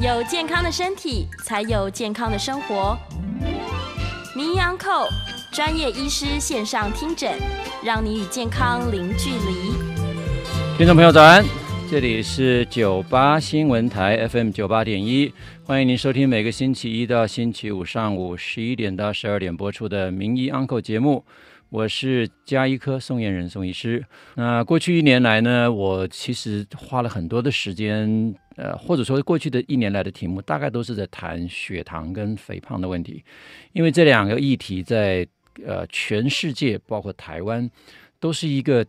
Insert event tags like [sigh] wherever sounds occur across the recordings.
有健康的身体，才有健康的生活。名医 Uncle 专业医师线上听诊，让你与健康零距离。听众朋友早安，这里是九八新闻台 FM 九八点一，欢迎您收听每个星期一到星期五上午十一点到十二点播出的名医 Uncle 节目。我是加医科宋燕仁宋医师。那过去一年来呢，我其实花了很多的时间，呃，或者说过去的一年来的题目，大概都是在谈血糖跟肥胖的问题，因为这两个议题在呃全世界，包括台湾，都是一个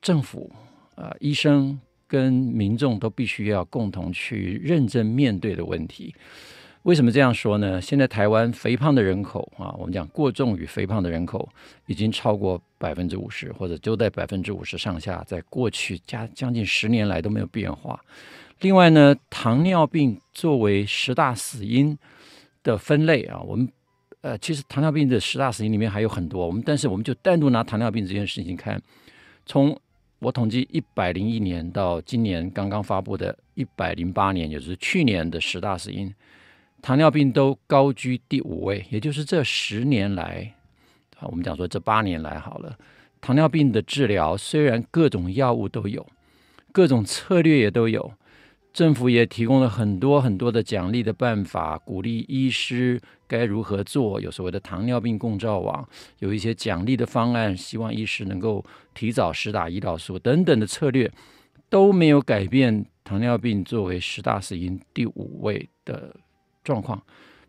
政府、呃医生跟民众都必须要共同去认真面对的问题。为什么这样说呢？现在台湾肥胖的人口啊，我们讲过重与肥胖的人口已经超过百分之五十，或者就在百分之五十上下，在过去将将近十年来都没有变化。另外呢，糖尿病作为十大死因的分类啊，我们呃，其实糖尿病的十大死因里面还有很多，我们但是我们就单独拿糖尿病这件事情看，从我统计一百零一年到今年刚刚发布的一百零八年，也就是去年的十大死因。糖尿病都高居第五位，也就是这十年来，啊，我们讲说这八年来好了，糖尿病的治疗虽然各种药物都有，各种策略也都有，政府也提供了很多很多的奖励的办法，鼓励医师该如何做，有所谓的糖尿病共照网，有一些奖励的方案，希望医师能够提早施打胰岛素等等的策略，都没有改变糖尿病作为十大死因第五位的状况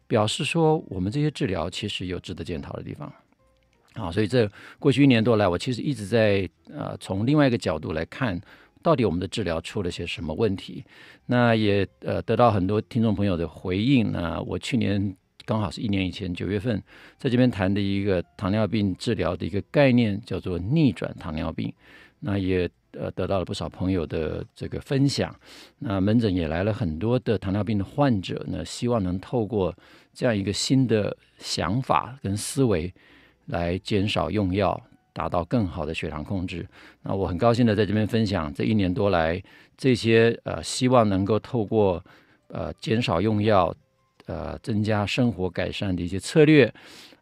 表示说，我们这些治疗其实有值得检讨的地方。啊，所以这过去一年多来，我其实一直在呃从另外一个角度来看，到底我们的治疗出了些什么问题。那也呃得到很多听众朋友的回应。那我去年刚好是一年以前九月份在这边谈的一个糖尿病治疗的一个概念，叫做逆转糖尿病。那也。呃，得到了不少朋友的这个分享，那门诊也来了很多的糖尿病的患者呢，希望能透过这样一个新的想法跟思维，来减少用药，达到更好的血糖控制。那我很高兴的在这边分享，这一年多来这些呃，希望能够透过呃减少用药，呃增加生活改善的一些策略，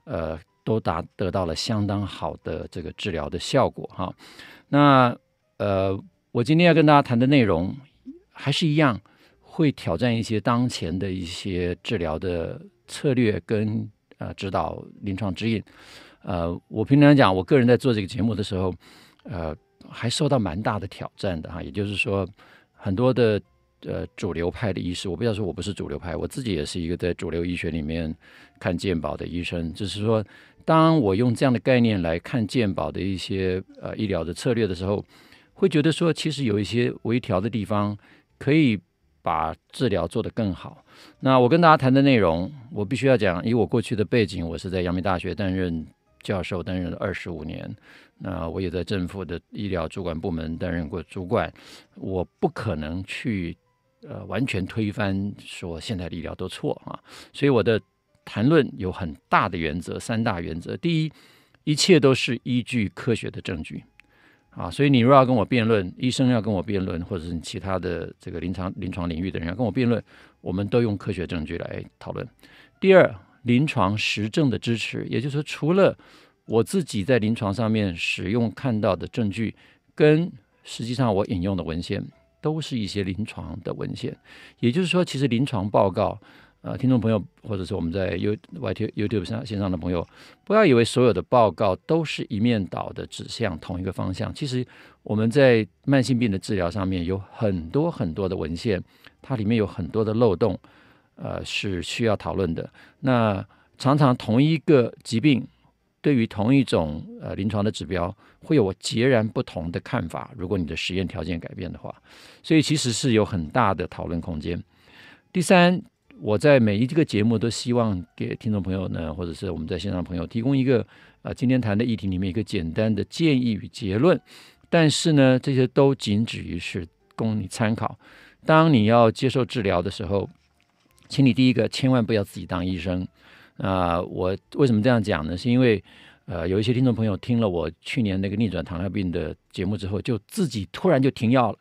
呃，都达得到了相当好的这个治疗的效果哈。那呃，我今天要跟大家谈的内容还是一样，会挑战一些当前的一些治疗的策略跟呃指导临床指引。呃，我平常讲，我个人在做这个节目的时候，呃，还受到蛮大的挑战的哈。也就是说，很多的呃主流派的医师，我不要说我不是主流派，我自己也是一个在主流医学里面看健保的医生。就是说，当我用这样的概念来看健保的一些呃医疗的策略的时候，会觉得说，其实有一些微调的地方，可以把治疗做得更好。那我跟大家谈的内容，我必须要讲，以我过去的背景，我是在阳明大学担任教授，担任了二十五年。那我也在政府的医疗主管部门担任过主管，我不可能去呃完全推翻说现在的医疗都错啊。所以我的谈论有很大的原则，三大原则：第一，一切都是依据科学的证据。啊，所以你若要跟我辩论，医生要跟我辩论，或者是你其他的这个临床临床领域的人要跟我辩论，我们都用科学证据来讨论。第二，临床实证的支持，也就是说，除了我自己在临床上面使用看到的证据，跟实际上我引用的文献，都是一些临床的文献。也就是说，其实临床报告。呃，听众朋友，或者是我们在 You YT YouTube 上线上的朋友，不要以为所有的报告都是一面倒的指向同一个方向。其实我们在慢性病的治疗上面有很多很多的文献，它里面有很多的漏洞，呃，是需要讨论的。那常常同一个疾病，对于同一种呃临床的指标，会有截然不同的看法。如果你的实验条件改变的话，所以其实是有很大的讨论空间。第三。我在每一个节目都希望给听众朋友呢，或者是我们在线上朋友提供一个呃今天谈的议题里面一个简单的建议与结论，但是呢，这些都仅止于是供你参考。当你要接受治疗的时候，请你第一个千万不要自己当医生。啊、我为什么这样讲呢？是因为呃有一些听众朋友听了我去年那个逆转糖尿病的节目之后，就自己突然就停药了。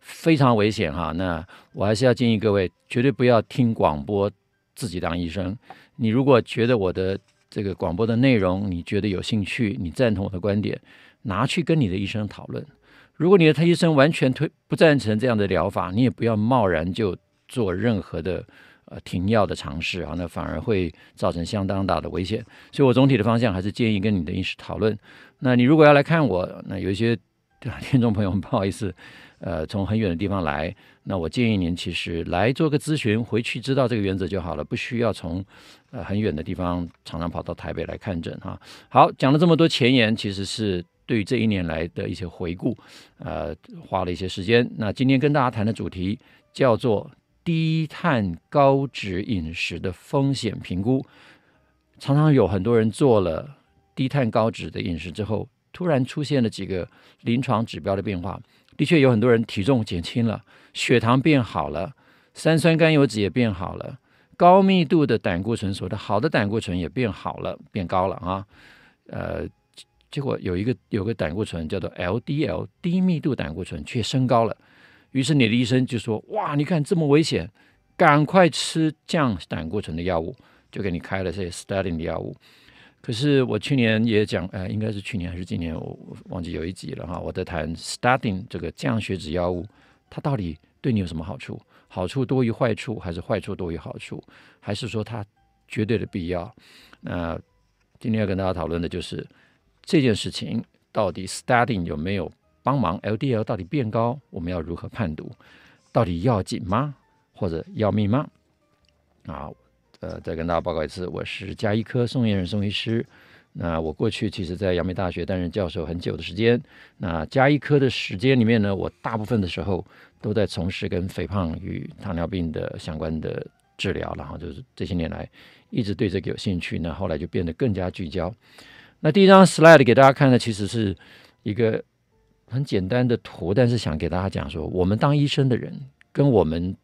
非常危险哈。那我还是要建议各位，绝对不要听广播自己当医生。你如果觉得我的这个广播的内容你觉得有兴趣，你赞同我的观点，拿去跟你的医生讨论。如果你的医生完全推不赞成这样的疗法，你也不要贸然就做任何的呃停药的尝试啊，那反而会造成相当大的危险。所以我总体的方向还是建议跟你的医师讨论。那你如果要来看我，那有一些听众朋友们 [laughs] 不好意思，呃，从很远的地方来，那我建议您其实来做个咨询，回去知道这个原则就好了，不需要从呃很远的地方常常跑到台北来看诊哈。好，讲了这么多前言，其实是。对于这一年来的一些回顾，呃，花了一些时间。那今天跟大家谈的主题叫做低碳高脂饮食的风险评估。常常有很多人做了低碳高脂的饮食之后，突然出现了几个临床指标的变化。的确有很多人体重减轻了，血糖变好了，三酸甘油酯也变好了，高密度的胆固醇，所谓的好的胆固醇也变好了，变高了啊，呃。结果有一个有个胆固醇叫做 LDL 低密度胆固醇却升高了，于是你的医生就说：“哇，你看这么危险，赶快吃降胆固醇的药物，就给你开了这些 statin 的药物。”可是我去年也讲，呃，应该是去年还是今年，我忘记有一集了哈，我在谈 statin 这个降血脂药物，它到底对你有什么好处？好处多于坏处，还是坏处多于好处？还是说它绝对的必要？那今天要跟大家讨论的就是。这件事情到底 statin 有没有帮忙？LDL 到底变高，我们要如何判读？到底要紧吗？或者要命吗？啊，呃，再跟大家报告一次，我是加医科宋彦仁宋医师。那我过去其实在阳明大学担任教授很久的时间。那加医科的时间里面呢，我大部分的时候都在从事跟肥胖与糖尿病的相关的治疗，然后就是这些年来一直对这个有兴趣，那后来就变得更加聚焦。那第一张 slide 给大家看的其实是一个很简单的图，但是想给大家讲说，我们当医生的人跟我们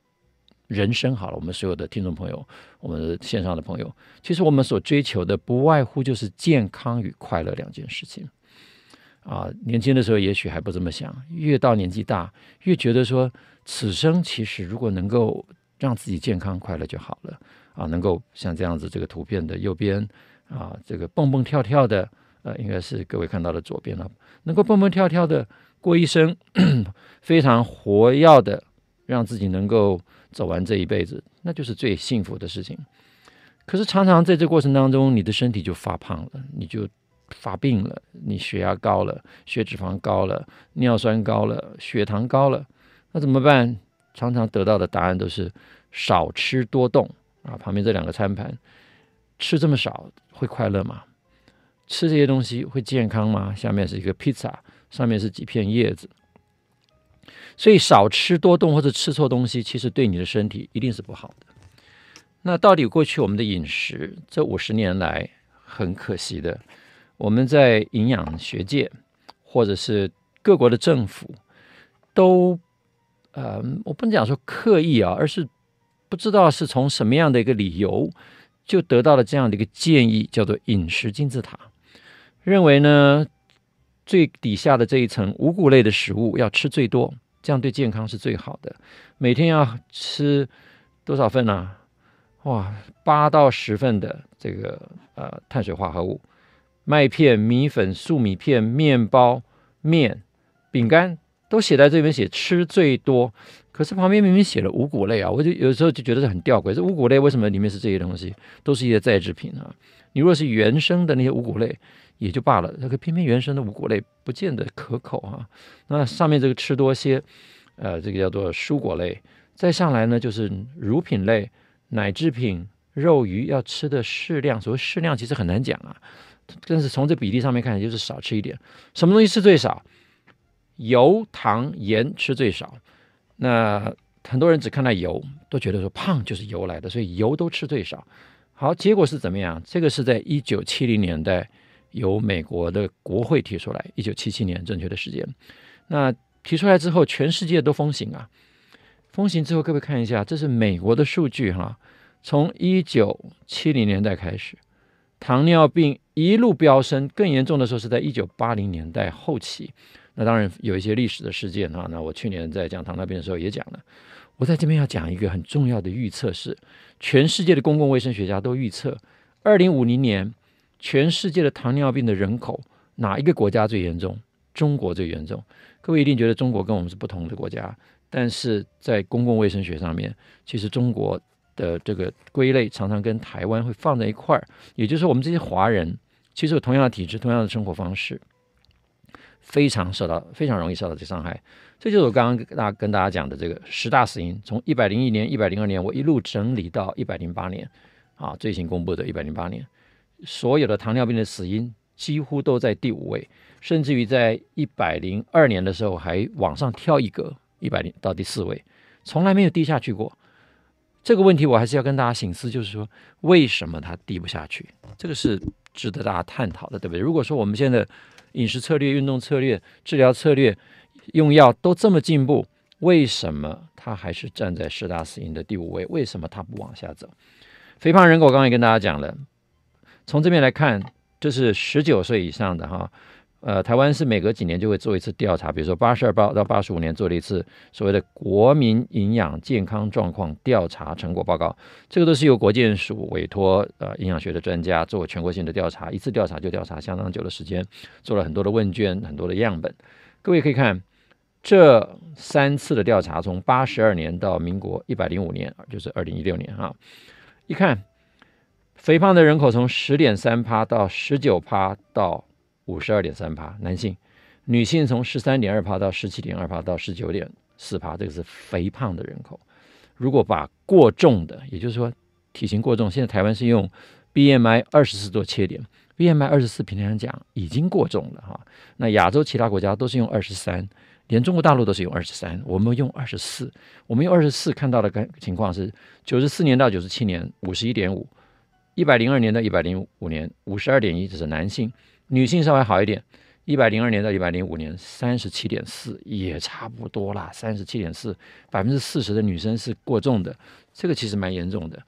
人生好了，我们所有的听众朋友，我们线上的朋友，其实我们所追求的不外乎就是健康与快乐两件事情。啊，年轻的时候也许还不这么想，越到年纪大，越觉得说，此生其实如果能够让自己健康快乐就好了。啊，能够像这样子这个图片的右边。啊，这个蹦蹦跳跳的，呃，应该是各位看到的左边了。能够蹦蹦跳跳的过一生，非常活跃的，让自己能够走完这一辈子，那就是最幸福的事情。可是常常在这过程当中，你的身体就发胖了，你就发病了，你血压高了，血脂肪高了，尿酸高了，血糖高了，那怎么办？常常得到的答案都是少吃多动啊。旁边这两个餐盘。吃这么少会快乐吗？吃这些东西会健康吗？下面是一个披萨，上面是几片叶子。所以少吃多动或者吃错东西，其实对你的身体一定是不好的。那到底过去我们的饮食这五十年来，很可惜的，我们在营养学界或者是各国的政府都，呃，我不能讲说刻意啊，而是不知道是从什么样的一个理由。就得到了这样的一个建议，叫做饮食金字塔，认为呢，最底下的这一层五谷类的食物要吃最多，这样对健康是最好的。每天要吃多少份呢、哇，八到十份的这个呃碳水化合物，麦片、米粉、粟米片、面包、面、饼干都写在这边，写吃最多。可是旁边明明写了五谷类啊，我就有时候就觉得是很吊诡。这五谷类为什么里面是这些东西？都是一些再制品啊。你如果是原生的那些五谷类也就罢了，那个偏偏原生的五谷类不见得可口啊。那上面这个吃多些，呃，这个叫做蔬果类。再上来呢，就是乳品类、奶制品、肉鱼要吃的适量。所谓适量其实很难讲啊，但是从这比例上面看，就是少吃一点。什么东西吃最少？油、糖、盐吃最少。那很多人只看到油，都觉得说胖就是油来的，所以油都吃最少。好，结果是怎么样？这个是在一九七零年代由美国的国会提出来，一九七七年正确的时间。那提出来之后，全世界都风行啊。风行之后，各位看一下，这是美国的数据哈。从一九七零年代开始，糖尿病一路飙升，更严重的时候是在一九八零年代后期。那当然有一些历史的事件哈。那我去年在讲糖尿病的时候也讲了。我在这边要讲一个很重要的预测是，全世界的公共卫生学家都预测，二零五零年全世界的糖尿病的人口哪一个国家最严重？中国最严重。各位一定觉得中国跟我们是不同的国家，但是在公共卫生学上面，其实中国的这个归类常常跟台湾会放在一块儿。也就是说，我们这些华人。其实有同样的体质，同样的生活方式，非常受到非常容易受到这伤害。这就是我刚刚跟大跟大家讲的这个十大死因，从一百零一年、一百零二年，我一路整理到一百零八年，啊，最新公布的一百零八年，所有的糖尿病的死因几乎都在第五位，甚至于在一百零二年的时候还往上跳一格，一百零到第四位，从来没有低下去过。这个问题我还是要跟大家醒思，就是说为什么它低不下去？这个是。值得大家探讨的，对不对？如果说我们现在饮食策略、运动策略、治疗策略、用药都这么进步，为什么它还是站在十大死因的第五位？为什么它不往下走？肥胖人口刚刚也跟大家讲了，从这边来看，这是十九岁以上的哈。呃，台湾是每隔几年就会做一次调查，比如说八十二到八十五年做了一次所谓的国民营养健康状况调查成果报告，这个都是由国健署委托呃营养学的专家做全国性的调查，一次调查就调查相当久的时间，做了很多的问卷，很多的样本。各位可以看这三次的调查，从八十二年到民国一百零五年，就是二零一六年哈，一看肥胖的人口从十点三趴到十九趴到。五十二点三趴，男性，女性从十三点二趴到十七点二趴到十九点四趴，这个是肥胖的人口。如果把过重的，也就是说体型过重，现在台湾是用 BMI 二十四做切点，BMI 二十四平常讲已经过重了哈。那亚洲其他国家都是用二十三，连中国大陆都是用二十三，我们用二十四。我们用二十四看到的情况是九十四年到九十七年五十一点五，一百零二年到一百零五年五十二点一，这是男性。女性稍微好一点，一百零二年到一百零五年三十七点四也差不多啦，三十七点四，百分之四十的女生是过重的，这个其实蛮严重的。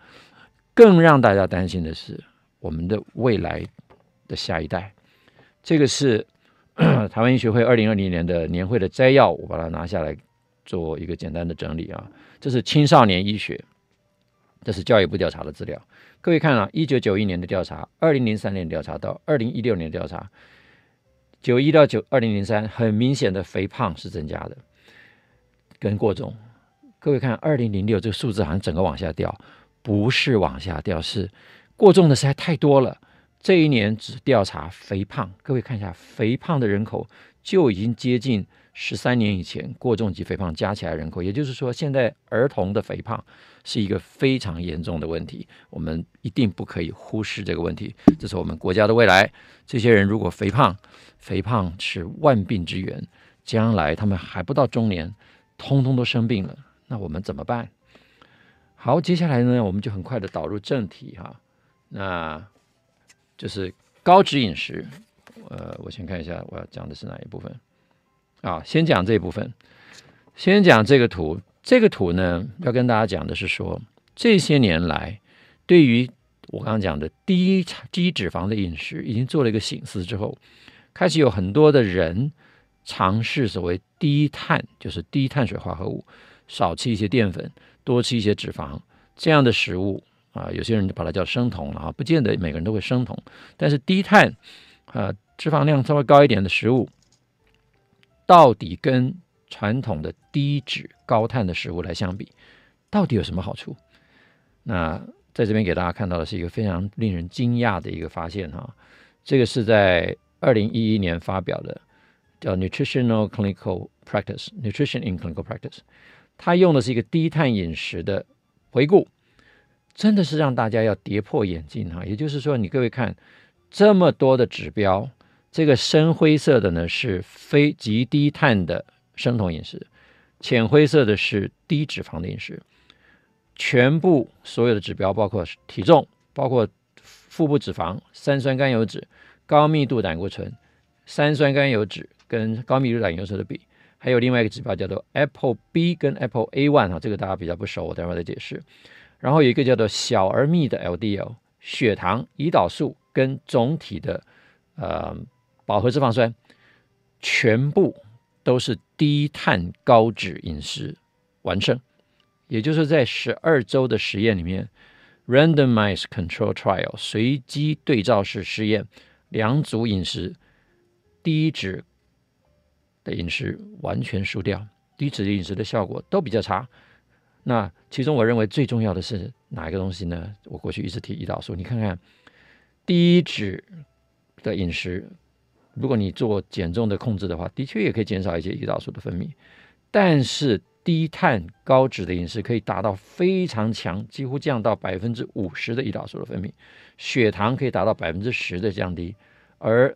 更让大家担心的是我们的未来的下一代，这个是 [coughs] 台湾医学会二零二零年的年会的摘要，我把它拿下来做一个简单的整理啊，这是青少年医学，这是教育部调查的资料。各位看啊，一九九一年的调查，二零零三年调查到二零一六年调查，九一到九二零零三，很明显的肥胖是增加的，跟过重。各位看二零零六这个数字好像整个往下掉，不是往下掉，是过重的实在太多了。这一年只调查肥胖，各位看一下，肥胖的人口就已经接近。十三年以前，过重及肥胖加起来人口，也就是说，现在儿童的肥胖是一个非常严重的问题，我们一定不可以忽视这个问题。这是我们国家的未来。这些人如果肥胖，肥胖是万病之源，将来他们还不到中年，通通都生病了，那我们怎么办？好，接下来呢，我们就很快的导入正题哈，那就是高脂饮食。呃，我先看一下我要讲的是哪一部分。啊，先讲这部分，先讲这个图。这个图呢，要跟大家讲的是说，这些年来，对于我刚刚讲的低低脂肪的饮食，已经做了一个醒思之后，开始有很多的人尝试所谓低碳，就是低碳水化合物，少吃一些淀粉，多吃一些脂肪这样的食物啊。有些人就把它叫生酮了啊，不见得每个人都会生酮，但是低碳啊，脂肪量稍微高一点的食物。到底跟传统的低脂高碳的食物来相比，到底有什么好处？那在这边给大家看到的是一个非常令人惊讶的一个发现哈，这个是在二零一一年发表的，叫 Nutritional Clinical Practice Nutrition in Clinical Practice，它用的是一个低碳饮食的回顾，真的是让大家要跌破眼镜哈。也就是说，你各位看这么多的指标。这个深灰色的呢是非极低碳的生酮饮食，浅灰色的是低脂肪的饮食。全部所有的指标，包括体重、包括腹部脂肪、三酸甘油脂、高密度胆固醇、三酸甘油脂跟高密度胆油脂的比，还有另外一个指标叫做 ApoB 跟 ApoA1 哈，这个大家比较不熟，我待会再解释。然后有一个叫做小而密的 LDL、血糖、胰岛素。跟总体的呃饱和脂肪酸，全部都是低碳高脂饮食完胜。也就是在十二周的实验里面，randomized control trial 随机对照式试验，两组饮食低脂的饮食完全输掉，低脂的饮食的效果都比较差。那其中我认为最重要的是哪一个东西呢？我过去一直提胰岛素，你看看低脂的饮食，如果你做减重的控制的话，的确也可以减少一些胰岛素的分泌，但是。低碳高脂的饮食可以达到非常强，几乎降到百分之五十的胰岛素的分泌，血糖可以达到百分之十的降低，而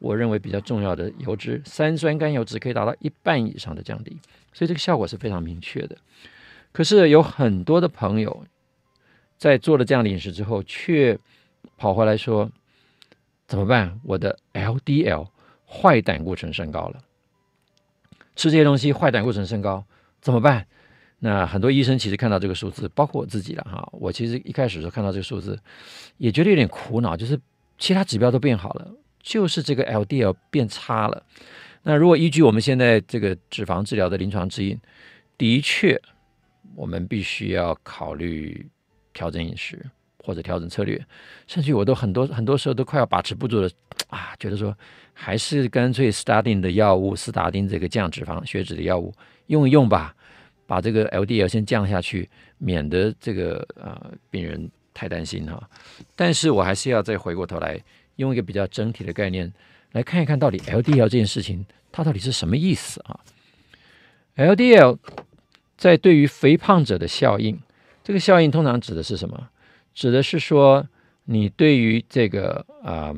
我认为比较重要的油脂三酸甘油脂可以达到一半以上的降低，所以这个效果是非常明确的。可是有很多的朋友在做了这样的饮食之后，却跑回来说怎么办？我的 LDL 坏胆固醇升高了，吃这些东西坏胆固醇升高。怎么办？那很多医生其实看到这个数字，包括我自己了哈。我其实一开始时候看到这个数字，也觉得有点苦恼，就是其他指标都变好了，就是这个 LDL 变差了。那如果依据我们现在这个脂肪治疗的临床指引，的确，我们必须要考虑调整饮食或者调整策略，甚至我都很多很多时候都快要把持不住了啊，觉得说还是干脆 statin 的药物，斯达丁这个降脂肪血脂的药物。用一用吧，把这个 LDL 先降下去，免得这个呃病人太担心哈。但是我还是要再回过头来，用一个比较整体的概念来看一看到底 LDL 这件事情它到底是什么意思啊？LDL 在对于肥胖者的效应，这个效应通常指的是什么？指的是说你对于这个啊、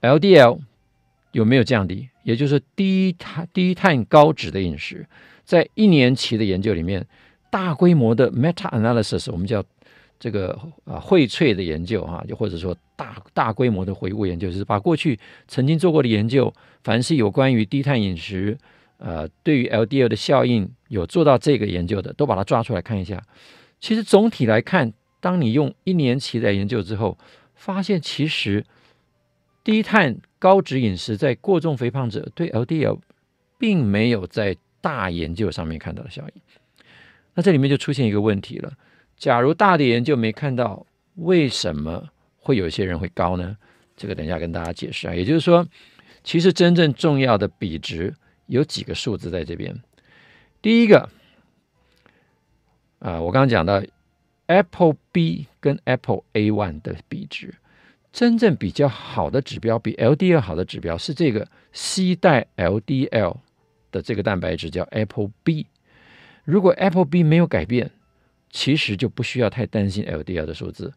LDL 有没有降低？也就是低碳低碳高脂的饮食，在一年期的研究里面，大规模的 meta analysis，我们叫这个啊荟萃的研究哈，就或者说大大规模的回顾研究，就是把过去曾经做过的研究，凡是有关于低碳饮食，呃，对于 LDL 的效应有做到这个研究的，都把它抓出来看一下。其实总体来看，当你用一年期来研究之后，发现其实低碳。高脂饮食在过重肥胖者对 LDL 并没有在大研究上面看到的效应，那这里面就出现一个问题了。假如大的研究没看到，为什么会有些人会高呢？这个等一下跟大家解释啊。也就是说，其实真正重要的比值有几个数字在这边。第一个，啊、我刚刚讲到 Apple B 跟 ApoA1 的比值。真正比较好的指标，比 LDL 好的指标是这个 C 代 LDL 的这个蛋白质叫 Apple B。如果 Apple B 没有改变，其实就不需要太担心 LDL 的数字。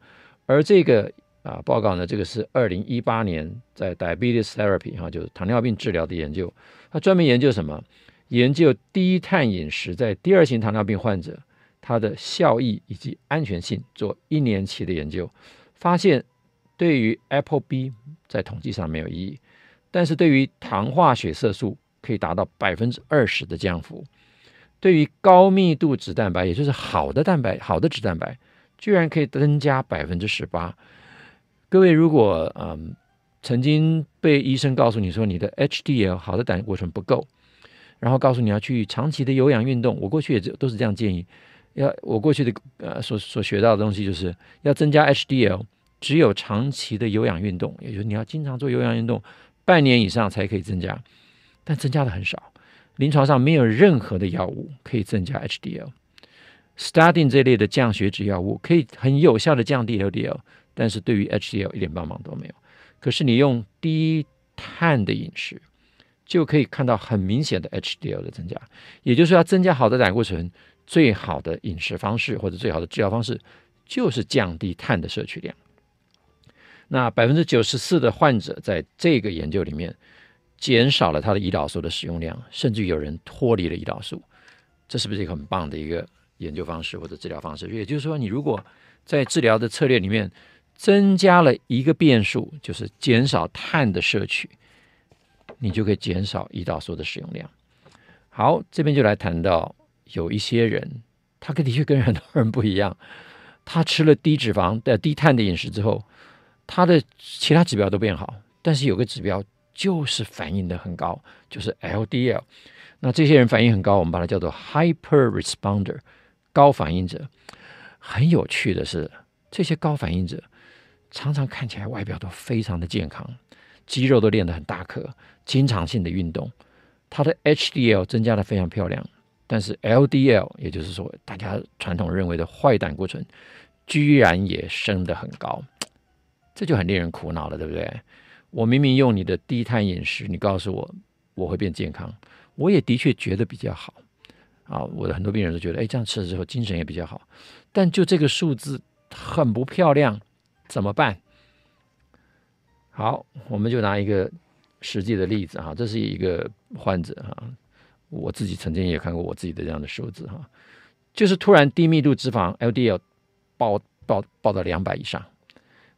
而这个啊报告呢，这个是二零一八年在 Diabetes Therapy 哈，就是糖尿病治疗的研究。它专门研究什么？研究低碳饮食在第二型糖尿病患者它的效益以及安全性，做一年期的研究，发现。对于 Apple B 在统计上没有意义，但是对于糖化血色素可以达到百分之二十的降幅。对于高密度脂蛋白，也就是好的蛋白、好的脂蛋白，居然可以增加百分之十八。各位如果嗯曾经被医生告诉你说你的 HDL 好的胆固醇不够，然后告诉你要去长期的有氧运动，我过去也都是这样建议。要我过去的呃所所学到的东西就是要增加 HDL。只有长期的有氧运动，也就是你要经常做有氧运动，半年以上才可以增加，但增加的很少。临床上没有任何的药物可以增加 HDL。Statin 这类的降血脂药物可以很有效的降低 LDL，但是对于 HDL 一点帮忙都没有。可是你用低碳的饮食，就可以看到很明显的 HDL 的增加。也就是说，要增加好的胆固醇，最好的饮食方式或者最好的治疗方式，就是降低碳的摄取量。那百分之九十四的患者在这个研究里面减少了他的胰岛素的使用量，甚至有人脱离了胰岛素，这是不是一个很棒的一个研究方式或者治疗方式？也就是说，你如果在治疗的策略里面增加了一个变数，就是减少碳的摄取，你就可以减少胰岛素的使用量。好，这边就来谈到有一些人，他跟的确跟很多人不一样，他吃了低脂肪的低碳的饮食之后。他的其他指标都变好，但是有个指标就是反应的很高，就是 LDL。那这些人反应很高，我们把它叫做 hyper responder，高反应者。很有趣的是，这些高反应者常常看起来外表都非常的健康，肌肉都练得很大颗，经常性的运动，他的 HDL 增加的非常漂亮，但是 LDL，也就是说大家传统认为的坏胆固醇，居然也升得很高。这就很令人苦恼了，对不对？我明明用你的低碳饮食，你告诉我我会变健康，我也的确觉得比较好啊。我的很多病人都觉得，哎，这样吃了之后精神也比较好。但就这个数字很不漂亮，怎么办？好，我们就拿一个实际的例子哈，这是一个患者哈，我自己曾经也看过我自己的这样的数字哈，就是突然低密度脂肪 LDL 爆爆爆到两百以上。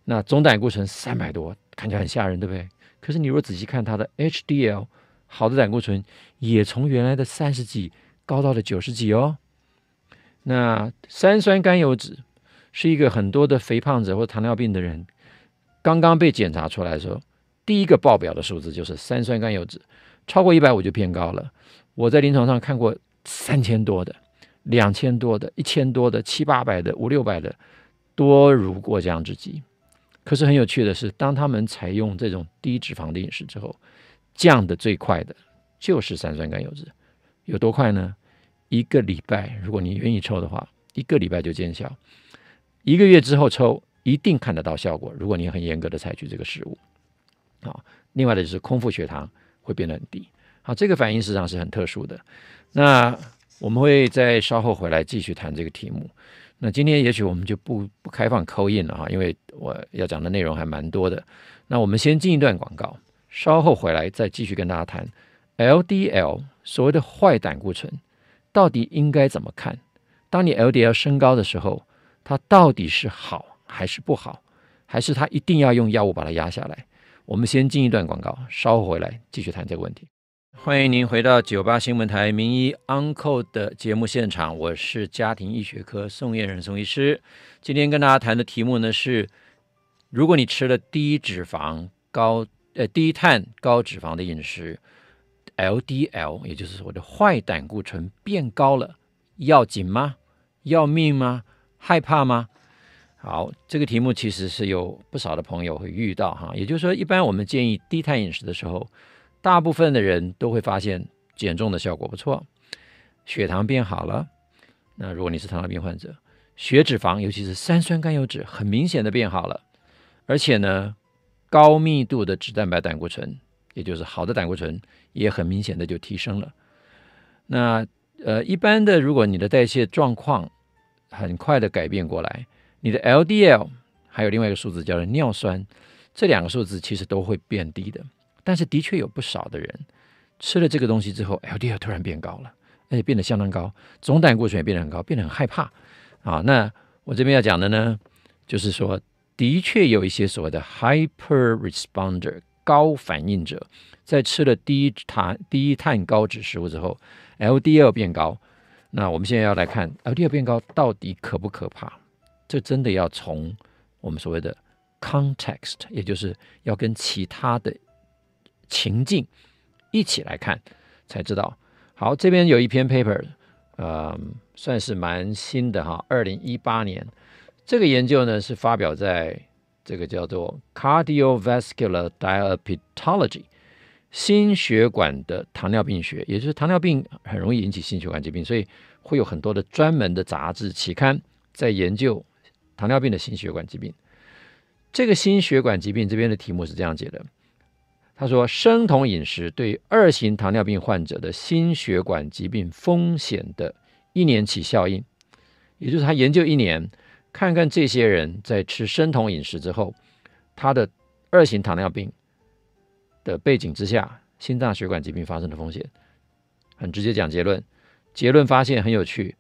那总胆固醇三百多，看起来很吓人，对不对？可是你如果仔细看它的 HDL，好的胆固醇也从原来的三十几高到了九十几哦。那三酸甘油酯是一个很多的肥胖者或糖尿病的人刚刚被检查出来的时候，第一个报表的数字就是三酸甘油酯超过一百五就偏高了。我在临床上看过三千多的、两千多的、一千多的、七八百的、五六百的，多如过江之鲫。可是很有趣的是，当他们采用这种低脂肪的饮食之后，降的最快的就是三酸甘油脂，有多快呢？一个礼拜，如果你愿意抽的话，一个礼拜就见效。一个月之后抽，一定看得到效果。如果你很严格的采取这个食物，好，另外的就是空腹血糖会变得很低。好，这个反应实际上是很特殊的。那我们会再稍后回来继续谈这个题目。那今天也许我们就不不开放 call in 了哈，因为我要讲的内容还蛮多的。那我们先进一段广告，稍后回来再继续跟大家谈 LDL 所谓的坏胆固醇到底应该怎么看？当你 LDL 升高的时候，它到底是好还是不好？还是它一定要用药物把它压下来？我们先进一段广告，稍后回来继续谈这个问题。欢迎您回到九八新闻台名医 Uncle 的节目现场，我是家庭医学科宋燕仁宋医师。今天跟大家谈的题目呢是：如果你吃了低脂肪高呃低碳高脂肪的饮食，LDL 也就是我的坏胆固醇变高了，要紧吗？要命吗？害怕吗？好，这个题目其实是有不少的朋友会遇到哈，也就是说，一般我们建议低碳饮食的时候。大部分的人都会发现减重的效果不错，血糖变好了。那如果你是糖尿病患者，血脂肪，尤其是三酸甘油酯，很明显的变好了。而且呢，高密度的脂蛋白胆固醇，也就是好的胆固醇，也很明显的就提升了。那呃，一般的，如果你的代谢状况很快的改变过来，你的 LDL 还有另外一个数字叫做尿酸，这两个数字其实都会变低的。但是的确有不少的人吃了这个东西之后，LDL 突然变高了，而且变得相当高，总胆固醇也变得很高，变得很害怕啊。那我这边要讲的呢，就是说，的确有一些所谓的 hyper responder 高反应者，在吃了低碳低碳高脂食物之后，LDL 变高。那我们现在要来看 LDL 变高到底可不可怕？这真的要从我们所谓的 context，也就是要跟其他的。情境一起来看才知道。好，这边有一篇 paper，呃，算是蛮新的哈，二零一八年。这个研究呢是发表在这个叫做 Cardiovascular Diabetology 心血管的糖尿病学，也就是糖尿病很容易引起心血管疾病，所以会有很多的专门的杂志期刊在研究糖尿病的心血管疾病。这个心血管疾病这边的题目是这样解的。他说，生酮饮食对二型糖尿病患者的心血管疾病风险的一年期效应，也就是他研究一年，看看这些人在吃生酮饮食之后，他的二型糖尿病的背景之下，心脏血管疾病发生的风险。很直接讲结论，结论发现很有趣，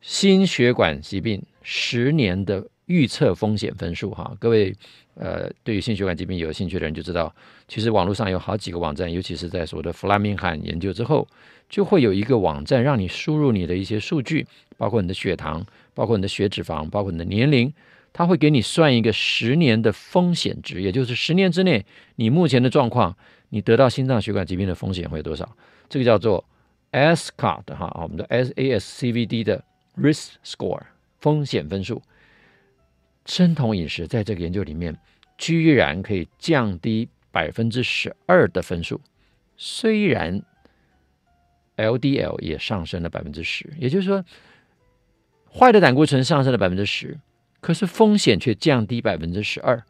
心血管疾病十年的预测风险分数，哈，各位。呃，对于心血管疾病有兴趣的人就知道，其实网络上有好几个网站，尤其是在所谓的弗拉明罕研究之后，就会有一个网站让你输入你的一些数据，包括你的血糖，包括你的血脂肪，包括你的年龄，他会给你算一个十年的风险值，也就是十年之内你目前的状况，你得到心脏血管疾病的风险会多少？这个叫做 SCOT 哈，我们的 SASCVD 的 Risk Score 风险分数。生酮饮食在这个研究里面，居然可以降低百分之十二的分数，虽然 LDL 也上升了百分之十，也就是说，坏的胆固醇上升了百分之十，可是风险却降低百分之十二，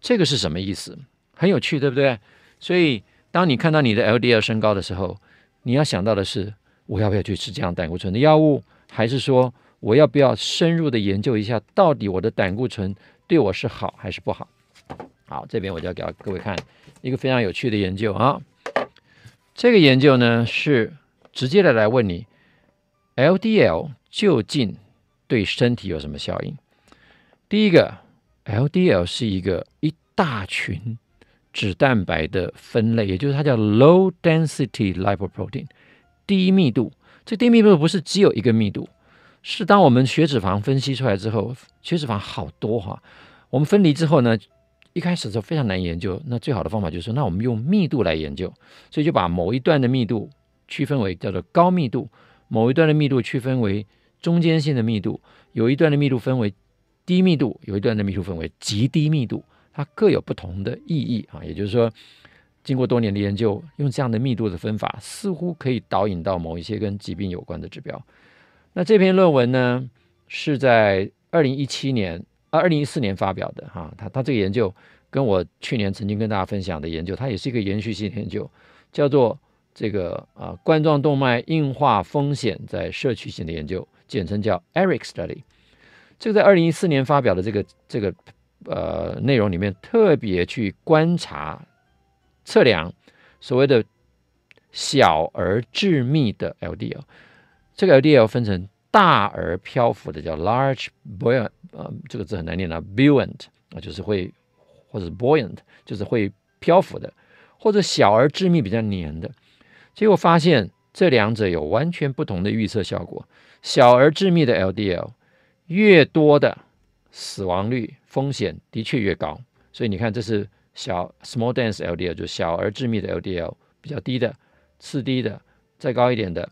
这个是什么意思？很有趣，对不对？所以，当你看到你的 LDL 升高的时候，你要想到的是，我要不要去吃降胆固醇的药物，还是说，我要不要深入的研究一下，到底我的胆固醇对我是好还是不好？好，这边我就要给各位看一个非常有趣的研究啊。这个研究呢是直接的来问你，LDL 究竟对身体有什么效应？第一个，LDL 是一个一大群脂蛋白的分类，也就是它叫 low density lipoprotein，低密度。这低密度不是只有一个密度。是当我们血脂肪分析出来之后，血脂肪好多哈。我们分离之后呢，一开始的时候非常难研究。那最好的方法就是说，那我们用密度来研究，所以就把某一段的密度区分为叫做高密度，某一段的密度区分为中间性的密度，有一段的密度分为低密度，有一段的密度分为极低密度，它各有不同的意义啊。也就是说，经过多年的研究，用这样的密度的分法，似乎可以导引到某一些跟疾病有关的指标。那这篇论文呢，是在二零一七年啊，二零一四年发表的哈。他他这个研究跟我去年曾经跟大家分享的研究，它也是一个延续性研究，叫做这个啊冠状动脉硬化风险在社区性的研究，简称叫 ERIC Study。这个在二零一四年发表的这个这个呃内容里面，特别去观察测量所谓的小而致密的 LDL。这个 LDL 分成大而漂浮的，叫 large buoyant，呃，这个字很难念啊，buoyant 啊，就是会，或者是 buoyant，就是会漂浮的，或者小而致密比较黏的。结果发现这两者有完全不同的预测效果。小而致密的 LDL 越多的死亡率风险的确越高。所以你看，这是小 small dense LDL，就小而致密的 LDL 比较低的，次低的，再高一点的，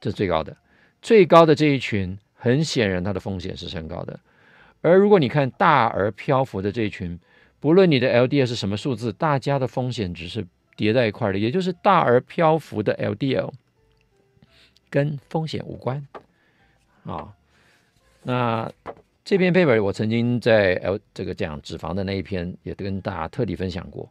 这是最高的。最高的这一群，很显然它的风险是升高的。而如果你看大而漂浮的这一群，不论你的 LDL 是什么数字，大家的风险值是叠在一块的，也就是大而漂浮的 LDL 跟风险无关。啊，那这篇 paper 我曾经在 L 这个讲脂肪的那一篇也跟大家特地分享过，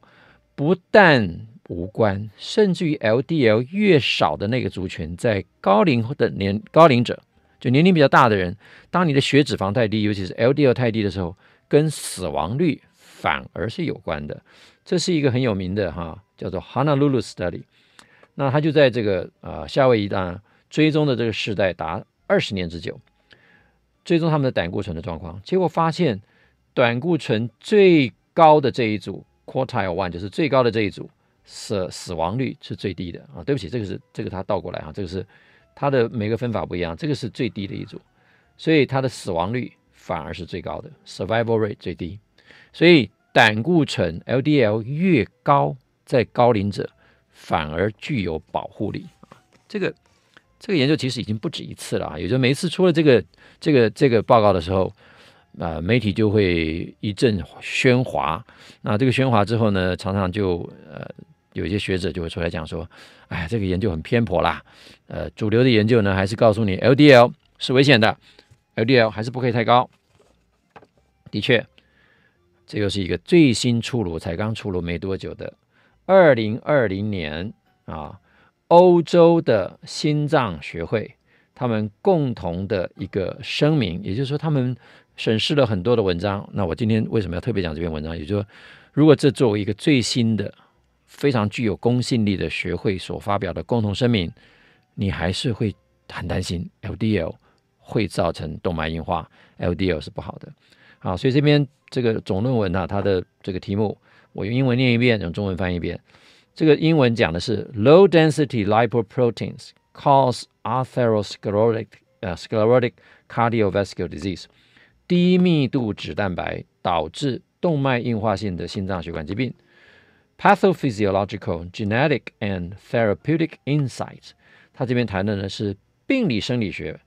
不但无关，甚至于 LDL 越少的那个族群，在高龄的年高龄者，就年龄比较大的人，当你的血脂肪太低，尤其是 LDL 太低的时候，跟死亡率反而是有关的。这是一个很有名的哈，叫做 Honolulu Study。那他就在这个呃夏威夷当追踪的这个世代达二十年之久，追踪他们的胆固醇的状况，结果发现胆固醇最高的这一组 Quartile One 就是最高的这一组。死死亡率是最低的啊！对不起，这个是这个它倒过来啊，这个是它的每个分法不一样，这个是最低的一组，所以它的死亡率反而是最高的，survival rate 最低。所以胆固醇 LDL 越高，在高龄者反而具有保护力啊！这个这个研究其实已经不止一次了啊，也就每一次出了这个这个这个报告的时候，啊，媒体就会一阵喧哗。那这个喧哗之后呢，常常就呃。有一些学者就会出来讲说：“哎，这个研究很偏颇啦。呃，主流的研究呢，还是告诉你 LDL 是危险的，LDL 还是不可以太高。的确，这又是一个最新出炉，才刚出炉没多久的二零二零年啊，欧洲的心脏学会他们共同的一个声明，也就是说，他们审视了很多的文章。那我今天为什么要特别讲这篇文章？也就是说，如果这作为一个最新的。非常具有公信力的学会所发表的共同声明，你还是会很担心 LDL 会造成动脉硬化，LDL 是不好的。好，所以这边这个总论文呢、啊，它的这个题目我用英文念一遍，用中文翻译一遍。这个英文讲的是 Low density lipoproteins cause atherosclerotic 呃 sclerotic cardiovascular disease。低密度脂蛋白导致动脉硬化性的心脏血管疾病。Pathophysiological, genetic and therapeutic insights。他这边谈的呢是病理生理学、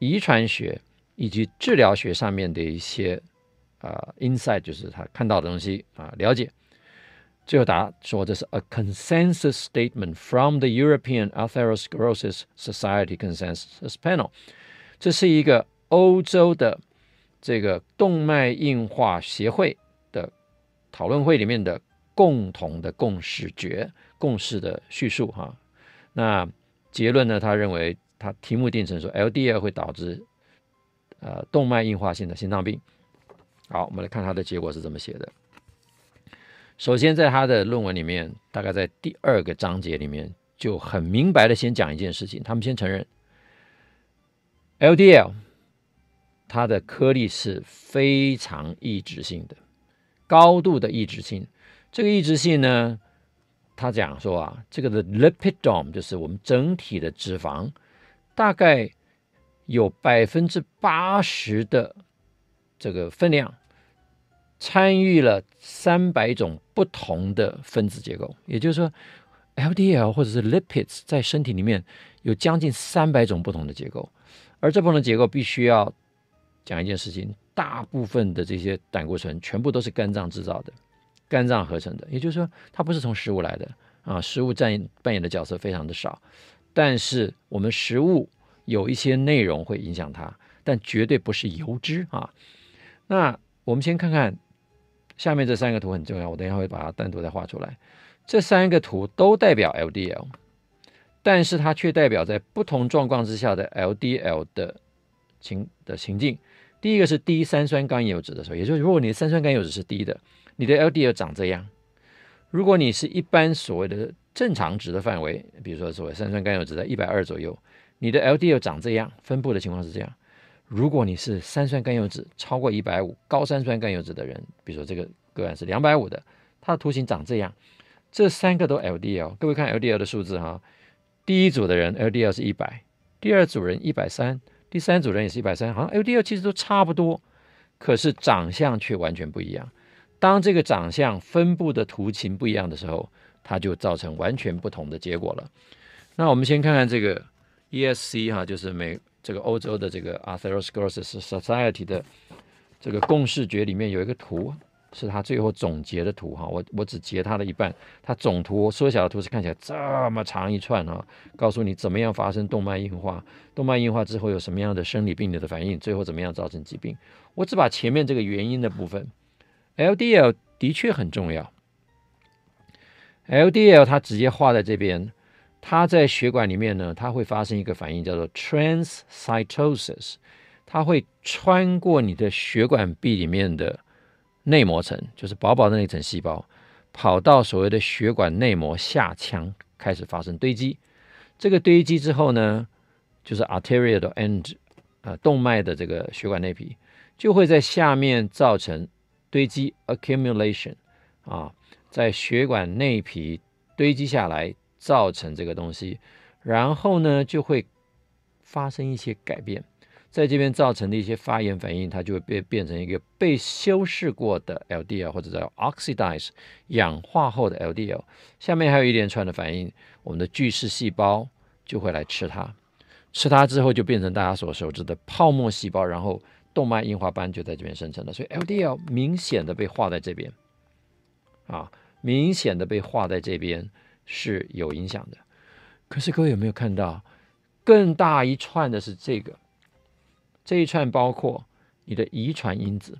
遗传学以及治疗学上面的一些啊、呃、insight，就是他看到的东西啊，了解。最后答说这是 a consensus statement from the European Atherosclerosis Society Consensus Panel，这是一个欧洲的这个动脉硬化协会的讨论会里面的。共同的共识觉共识的叙述哈，那结论呢？他认为他题目定成说 LDL 会导致呃动脉硬化性的心脏病。好，我们来看他的结果是怎么写的。首先，在他的论文里面，大概在第二个章节里面就很明白的先讲一件事情，他们先承认 LDL 它的颗粒是非常抑制性的，高度的抑制性。这个抑制性呢，他讲说啊，这个的 lipidome 就是我们整体的脂肪，大概有百分之八十的这个分量参与了三百种不同的分子结构，也就是说，LDL 或者是 lipids 在身体里面有将近三百种不同的结构，而这部分的结构必须要讲一件事情，大部分的这些胆固醇全部都是肝脏制造的。肝脏合成的，也就是说，它不是从食物来的啊。食物占扮演的角色非常的少，但是我们食物有一些内容会影响它，但绝对不是油脂啊。那我们先看看下面这三个图很重要，我等一下会把它单独再画出来。这三个图都代表 LDL，但是它却代表在不同状况之下的 LDL 的情的情境。第一个是低三酸甘油酯的时候，也就是如果你的三酸甘油酯是低的。你的 LDL 长这样，如果你是一般所谓的正常值的范围，比如说所谓三酸甘油酯在一百二左右，你的 LDL 长这样，分布的情况是这样。如果你是三酸甘油酯超过一百五，高三酸甘油酯的人，比如说这个个案是两百五的，它的图形长这样。这三个都 LDL，各位看 LDL 的数字哈，第一组的人 LDL 是一百，第二组人一百三，第三组人也是一百三，好像 LDL 其实都差不多，可是长相却完全不一样。当这个长相分布的图形不一样的时候，它就造成完全不同的结果了。那我们先看看这个 ESC 哈，就是美这个欧洲的这个 Atherosclerosis Society 的这个共视觉里面有一个图，是他最后总结的图哈。我我只截它的一半，它总图缩小的图是看起来这么长一串啊，告诉你怎么样发生动脉硬化，动脉硬化之后有什么样的生理病理的反应，最后怎么样造成疾病。我只把前面这个原因的部分。LDL 的确很重要，LDL 它直接画在这边，它在血管里面呢，它会发生一个反应叫做 transcytosis，它会穿过你的血管壁里面的内膜层，就是薄薄的那层细胞，跑到所谓的血管内膜下腔开始发生堆积。这个堆积之后呢，就是 arterial end 啊、动脉的这个血管内皮就会在下面造成。堆积 accumulation 啊，在血管内皮堆积下来，造成这个东西，然后呢就会发生一些改变，在这边造成的一些发炎反应，它就会变变成一个被修饰过的 LDL 或者叫 oxidize 氧化后的 LDL。下面还有一连串的反应，我们的巨噬细胞就会来吃它，吃它之后就变成大家所熟知的泡沫细胞，然后。动脉硬化斑就在这边生成了，所以 LDL 明显的被画在这边，啊，明显的被画在这边是有影响的。可是各位有没有看到，更大一串的是这个，这一串包括你的遗传因子、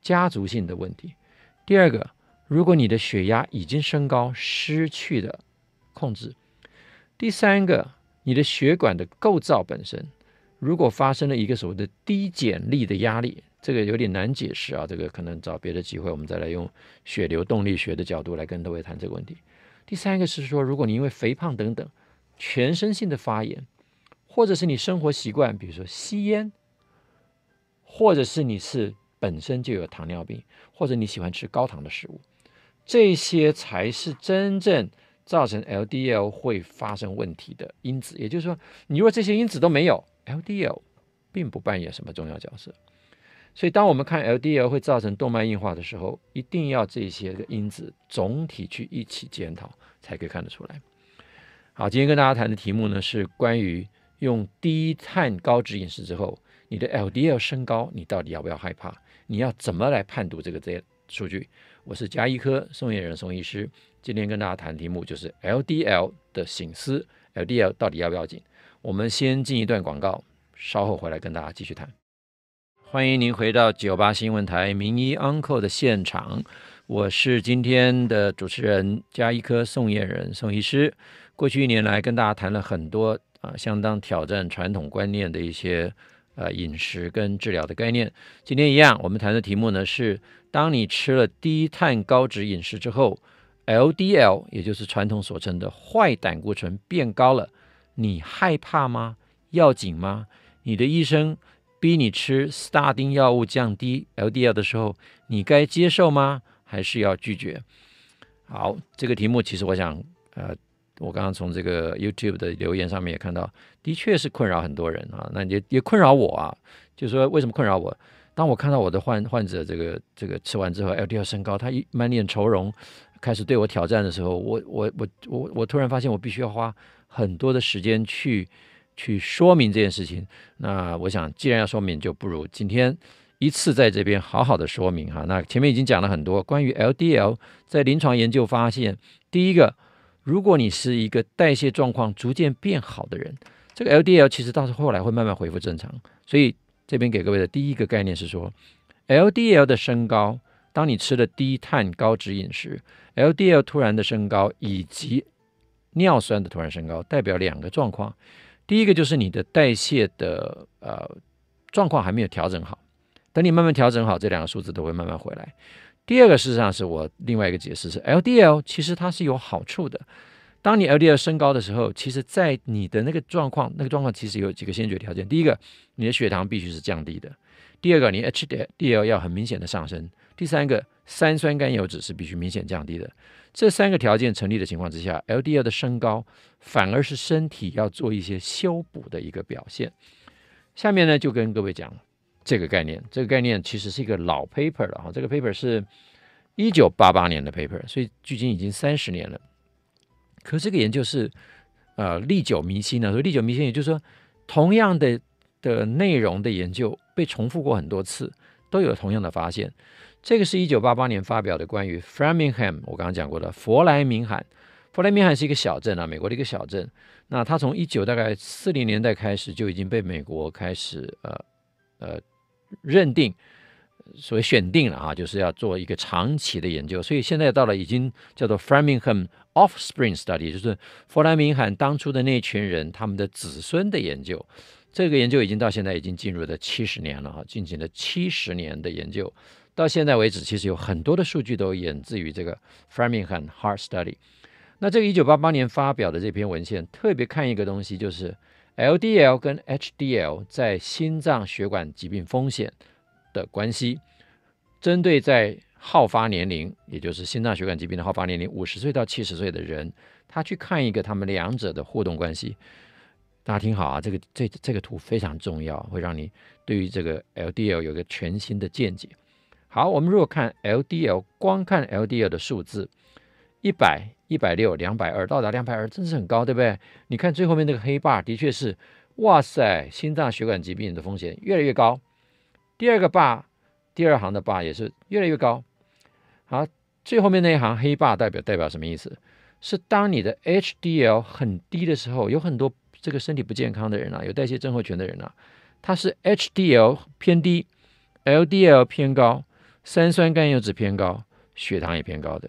家族性的问题。第二个，如果你的血压已经升高，失去了控制。第三个，你的血管的构造本身。如果发生了一个所谓的低减力的压力，这个有点难解释啊，这个可能找别的机会，我们再来用血流动力学的角度来跟各位谈这个问题。第三个是说，如果你因为肥胖等等全身性的发炎，或者是你生活习惯，比如说吸烟，或者是你是本身就有糖尿病，或者你喜欢吃高糖的食物，这些才是真正造成 LDL 会发生问题的因子。也就是说，你如果这些因子都没有，LDL 并不扮演什么重要角色。所以当我们看 LDL 会造成动脉硬化的时候，一定要这些个因子总体去一起检讨，才可以看得出来。好，今天跟大家谈的题目呢是关于用低碳高脂饮食之后，你的 LDL 升高，你到底要不要害怕？你要怎么来判读这个这些数据？我是家医科宋彦仁宋医师，今天跟大家谈的题目就是 LDL 的醒思，LDL 到底要不要紧？我们先进一段广告，稍后回来跟大家继续谈。欢迎您回到九八新闻台名医 Uncle 的现场，我是今天的主持人加医科宋燕人宋医师。过去一年来跟大家谈了很多啊，相当挑战传统观念的一些呃饮食跟治疗的概念。今天一样，我们谈的题目呢是：当你吃了低碳高脂饮食之后，LDL 也就是传统所称的坏胆固醇变高了，你害怕吗？要紧吗？你的医生？逼你吃斯大丁药物降低 LDL 的时候，你该接受吗？还是要拒绝？好，这个题目其实我想，呃，我刚刚从这个 YouTube 的留言上面也看到，的确是困扰很多人啊。那也也困扰我啊，就是说为什么困扰我？当我看到我的患患者这个这个吃完之后 LDL 升高，他一满脸愁容，开始对我挑战的时候，我我我我我突然发现我必须要花很多的时间去。去说明这件事情，那我想，既然要说明，就不如今天一次在这边好好的说明哈。那前面已经讲了很多关于 LDL，在临床研究发现，第一个，如果你是一个代谢状况逐渐变好的人，这个 LDL 其实到后来会慢慢恢复正常。所以这边给各位的第一个概念是说，LDL 的升高，当你吃了低碳高脂饮食，LDL 突然的升高，以及尿酸的突然升高，代表两个状况。第一个就是你的代谢的呃状况还没有调整好，等你慢慢调整好，这两个数字都会慢慢回来。第二个事实上是我另外一个解释是，LDL 其实它是有好处的。当你 LDL 升高的时候，其实在你的那个状况，那个状况其实有几个先决条件：第一个，你的血糖必须是降低的；第二个，你 HDL 要很明显的上升；第三个，三酸甘油酯是必须明显降低的。这三个条件成立的情况之下，LDL 的升高反而是身体要做一些修补的一个表现。下面呢，就跟各位讲这个概念。这个概念其实是一个老 paper 了哈，这个 paper 是一九八八年的 paper，所以距今已经三十年了。可这个研究是呃历久弥新呢，所以历久弥新，也就是说，同样的的内容的研究被重复过很多次，都有同样的发现。这个是一九八八年发表的关于 Framingham，我刚刚讲过的佛莱明罕。佛莱明罕是一个小镇啊，美国的一个小镇。那它从一九大概四零年代开始就已经被美国开始呃呃认定，所谓选定了啊，就是要做一个长期的研究。所以现在到了已经叫做 Framingham Offspring Study，就是佛莱明罕当初的那群人他们的子孙的研究。这个研究已经到现在已经进入了七十年了哈，进行了七十年的研究。到现在为止，其实有很多的数据都源自于这个 Framingham Heart Study。那这个一九八八年发表的这篇文献，特别看一个东西，就是 LDL 跟 HDL 在心脏血管疾病风险的关系。针对在好发年龄，也就是心脏血管疾病的好发年龄五十岁到七十岁的人，他去看一个他们两者的互动关系。大家听好啊，这个这这个图非常重要，会让你对于这个 LDL 有个全新的见解。好，我们如果看 LDL，光看 LDL 的数字，一百、一百六、两百二，到达两百二，真是很高，对不对？你看最后面那个黑坝的确是，哇塞，心脏血管疾病的风险越来越高。第二个 bar，第二行的 bar 也是越来越高。好，最后面那一行黑坝代表代表什么意思？是当你的 HDL 很低的时候，有很多这个身体不健康的人啊，有代谢症候群的人啊，他是 HDL 偏低，LDL 偏高。三酸甘油酯偏高，血糖也偏高的，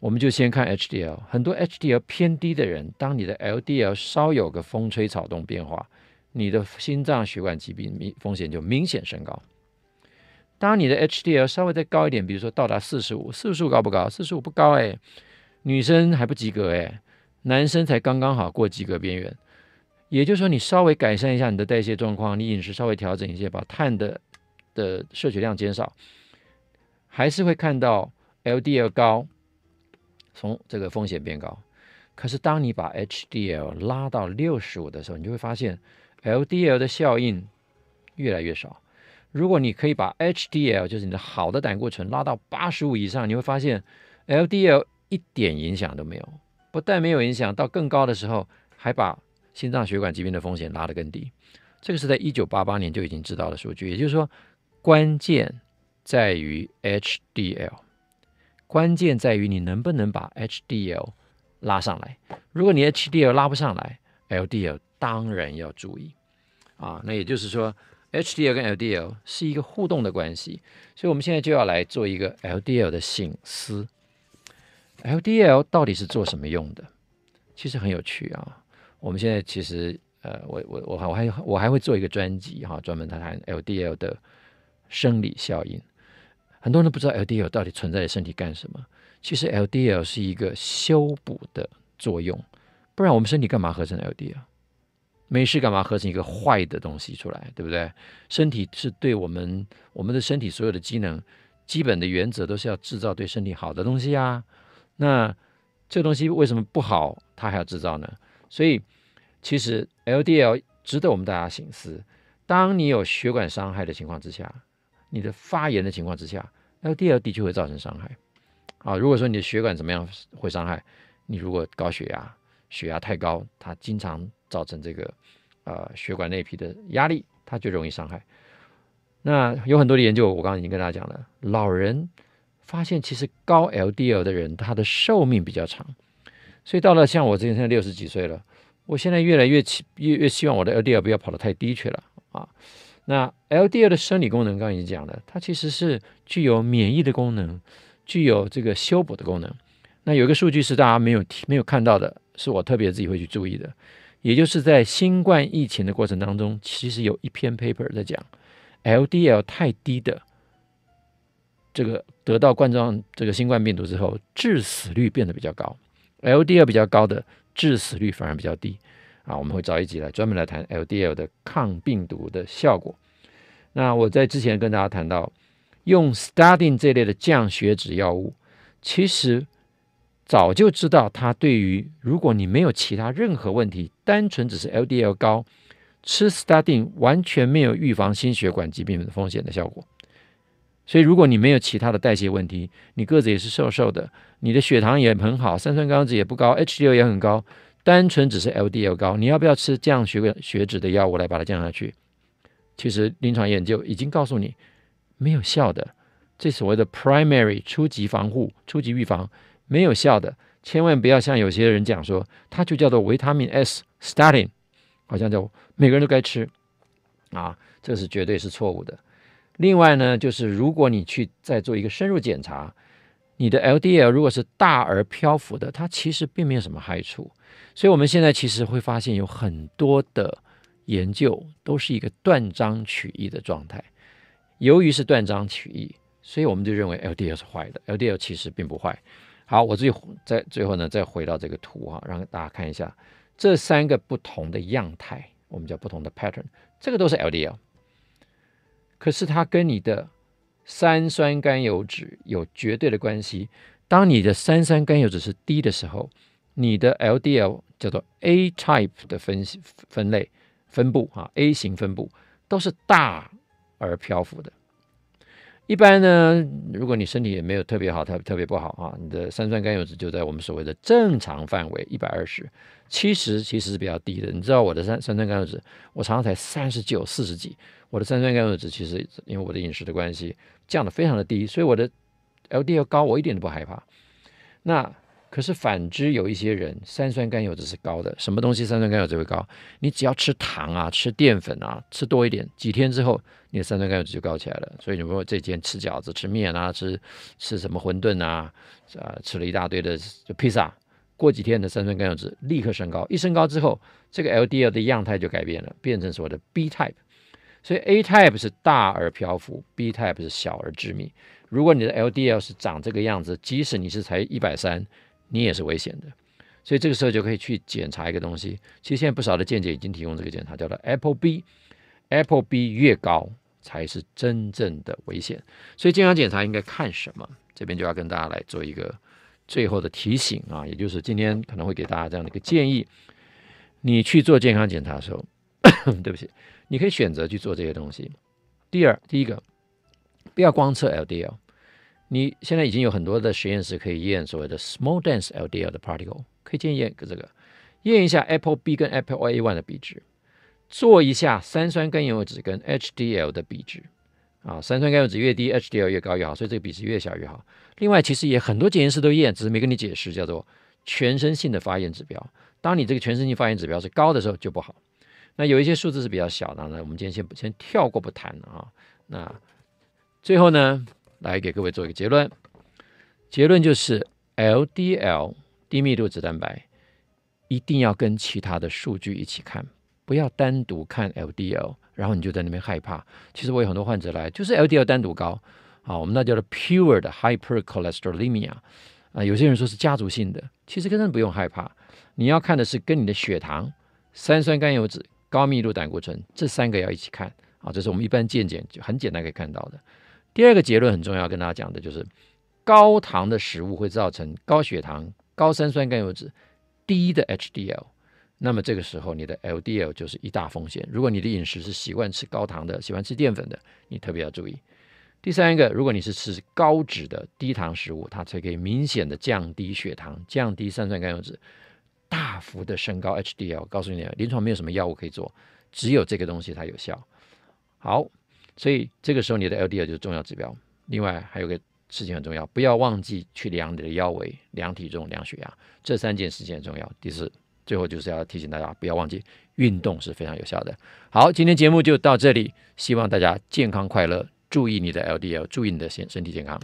我们就先看 HDL。很多 HDL 偏低的人，当你的 LDL 稍有个风吹草动变化，你的心脏血管疾病明风险就明显升高。当你的 HDL 稍微再高一点，比如说到达四十五，四十五高不高？四十五不高哎，女生还不及格哎，男生才刚刚好过及格边缘。也就是说，你稍微改善一下你的代谢状况，你饮食稍微调整一些，把碳的的摄取量减少。还是会看到 LDL 高，从这个风险变高。可是当你把 HDL 拉到六十五的时候，你就会发现 LDL 的效应越来越少，如果你可以把 HDL，就是你的好的胆固醇拉到八十五以上，你会发现 LDL 一点影响都没有，不但没有影响，到更高的时候还把心脏血管疾病的风险拉得更低。这个是在一九八八年就已经知道的数据，也就是说，关键在于 HDL，关键在于你能不能把 HDL 拉上来。如果你 HDL 拉不上来，LDL 当然要注意啊。那也就是说。HDL 跟 LDL 是一个互动的关系，所以我们现在就要来做一个 LDL 的醒思。LDL 到底是做什么用的？其实很有趣啊。我们现在其实呃，我我我我还我还会做一个专辑哈，专门谈谈 LDL 的生理效应。很多人都不知道 LDL 到底存在于身体干什么。其实 LDL 是一个修补的作用，不然我们身体干嘛合成 LDL？没事干嘛合成一个坏的东西出来，对不对？身体是对我们我们的身体所有的机能基本的原则都是要制造对身体好的东西啊。那这个东西为什么不好，它还要制造呢？所以其实 LDL 值得我们大家省思。当你有血管伤害的情况之下，你的发炎的情况之下，LDL 的确会造成伤害。啊，如果说你的血管怎么样会伤害？你如果高血压，血压太高，它经常。造成这个呃血管内皮的压力，它就容易伤害。那有很多的研究，我刚刚已经跟大家讲了，老人发现其实高 LDL 的人，他的寿命比较长。所以到了像我这现在六十几岁了，我现在越来越期越越希望我的 LDL 不要跑得太低去了啊。那 LDL 的生理功能刚刚已经讲了，它其实是具有免疫的功能，具有这个修补的功能。那有一个数据是大家没有没有看到的，是我特别自己会去注意的。也就是在新冠疫情的过程当中，其实有一篇 paper 在讲 LDL 太低的这个得到冠状这个新冠病毒之后，致死率变得比较高；LDL 比较高的致死率反而比较低。啊，我们会找一集来专门来谈 LDL 的抗病毒的效果。那我在之前跟大家谈到，用 statin 这类的降血脂药物，其实。早就知道，它对于如果你没有其他任何问题，单纯只是 LDL 高，吃 statin 完全没有预防心血管疾病的风险的效果。所以，如果你没有其他的代谢问题，你个子也是瘦瘦的，你的血糖也很好，三酸甘油酯也不高，HDL 也很高，单纯只是 LDL 高，你要不要吃降血血脂的药物来把它降下去？其实临床研究已经告诉你没有效的，这所谓的 primary 初级防护、初级预防。没有效的，千万不要像有些人讲说，它就叫做维他命 S statin，好像叫每个人都该吃啊，这是绝对是错误的。另外呢，就是如果你去再做一个深入检查，你的 LDL 如果是大而漂浮的，它其实并没有什么害处。所以我们现在其实会发现有很多的研究都是一个断章取义的状态。由于是断章取义，所以我们就认为 LDL 是坏的，LDL 其实并不坏。好，我最在最后呢，再回到这个图哈，让大家看一下这三个不同的样态，我们叫不同的 pattern，这个都是 LDL，可是它跟你的三酸甘油脂有绝对的关系。当你的三酸甘油脂是低的时候，你的 LDL 叫做 A type 的分分类分布啊，A 型分布都是大而漂浮的。一般呢，如果你身体也没有特别好，特特别不好啊，你的三酸甘油酯就在我们所谓的正常范围，一百二十，七十其实是比较低的。你知道我的三三酸甘油酯，我常常才三十九、四十几。我的三酸甘油酯其实因为我的饮食的关系降得非常的低，所以我的 LDL 高，我一点都不害怕。那可是反之，有一些人三酸甘油酯是高的，什么东西三酸甘油酯会高？你只要吃糖啊，吃淀粉啊，吃多一点，几天之后你的三酸甘油酯就高起来了。所以你如果这几天吃饺子、吃面啊，吃吃什么馄饨啊，啊，吃了一大堆的就披萨，过几天的三酸甘油酯立刻升高，一升高之后，这个 LDL 的样态就改变了，变成所谓的 B type。所以 A type 是大而漂浮，B type 是小而致密。如果你的 LDL 是长这个样子，即使你是才一百三。你也是危险的，所以这个时候就可以去检查一个东西。其实现在不少的见解已经提供这个检查，叫做 Apple B。Apple B 越高才是真正的危险。所以健康检查应该看什么？这边就要跟大家来做一个最后的提醒啊，也就是今天可能会给大家这样的一个建议：你去做健康检查的时候，[coughs] 对不起，你可以选择去做这些东西。第二，第一个，不要光测 LDL，你现在已经有很多的实验室可以验所谓的 small dense LDL 的 particle，可以建议验个这个，验一下 apple B 跟 Apple A1 的比值，做一下三酸甘油酯跟 HDL 的比值。啊，三酸甘油酯越低，HDL 越高越好，所以这个比值越小越好。另外，其实也很多检验室都验，只是没跟你解释，叫做全身性的发炎指标。当你这个全身性发炎指标是高的时候就不好。那有一些数字是比较小的，那我们今天先先跳过不谈啊。那最后呢，来给各位做一个结论，结论就是 LDL 低密度脂蛋白一定要跟其他的数据一起看，不要单独看 LDL。然后你就在那边害怕。其实我有很多患者来，就是 LDL 单独高，啊，我们那叫做 pure 的 hypercholesterolemia，啊，有些人说是家族性的，其实根本不用害怕。你要看的是跟你的血糖、三酸甘油酯、高密度胆固醇这三个要一起看，啊，这是我们一般健检就很简单可以看到的。第二个结论很重要，跟大家讲的就是高糖的食物会造成高血糖、高三酸甘油酯、低的 HDL。那么这个时候，你的 LDL 就是一大风险。如果你的饮食是习惯吃高糖的、喜欢吃淀粉的，你特别要注意。第三个，如果你是吃高脂的低糖食物，它才可以明显的降低血糖、降低三酸甘油酯，大幅的升高 HDL。告诉你，临床没有什么药物可以做，只有这个东西它有效。好，所以这个时候你的 LDL 就是重要指标。另外还有个事情很重要，不要忘记去量你的腰围、量体重、量血压，这三件事情很重要。第四。最后就是要提醒大家，不要忘记运动是非常有效的。好，今天节目就到这里，希望大家健康快乐，注意你的 LDL，注意你的身身体健康。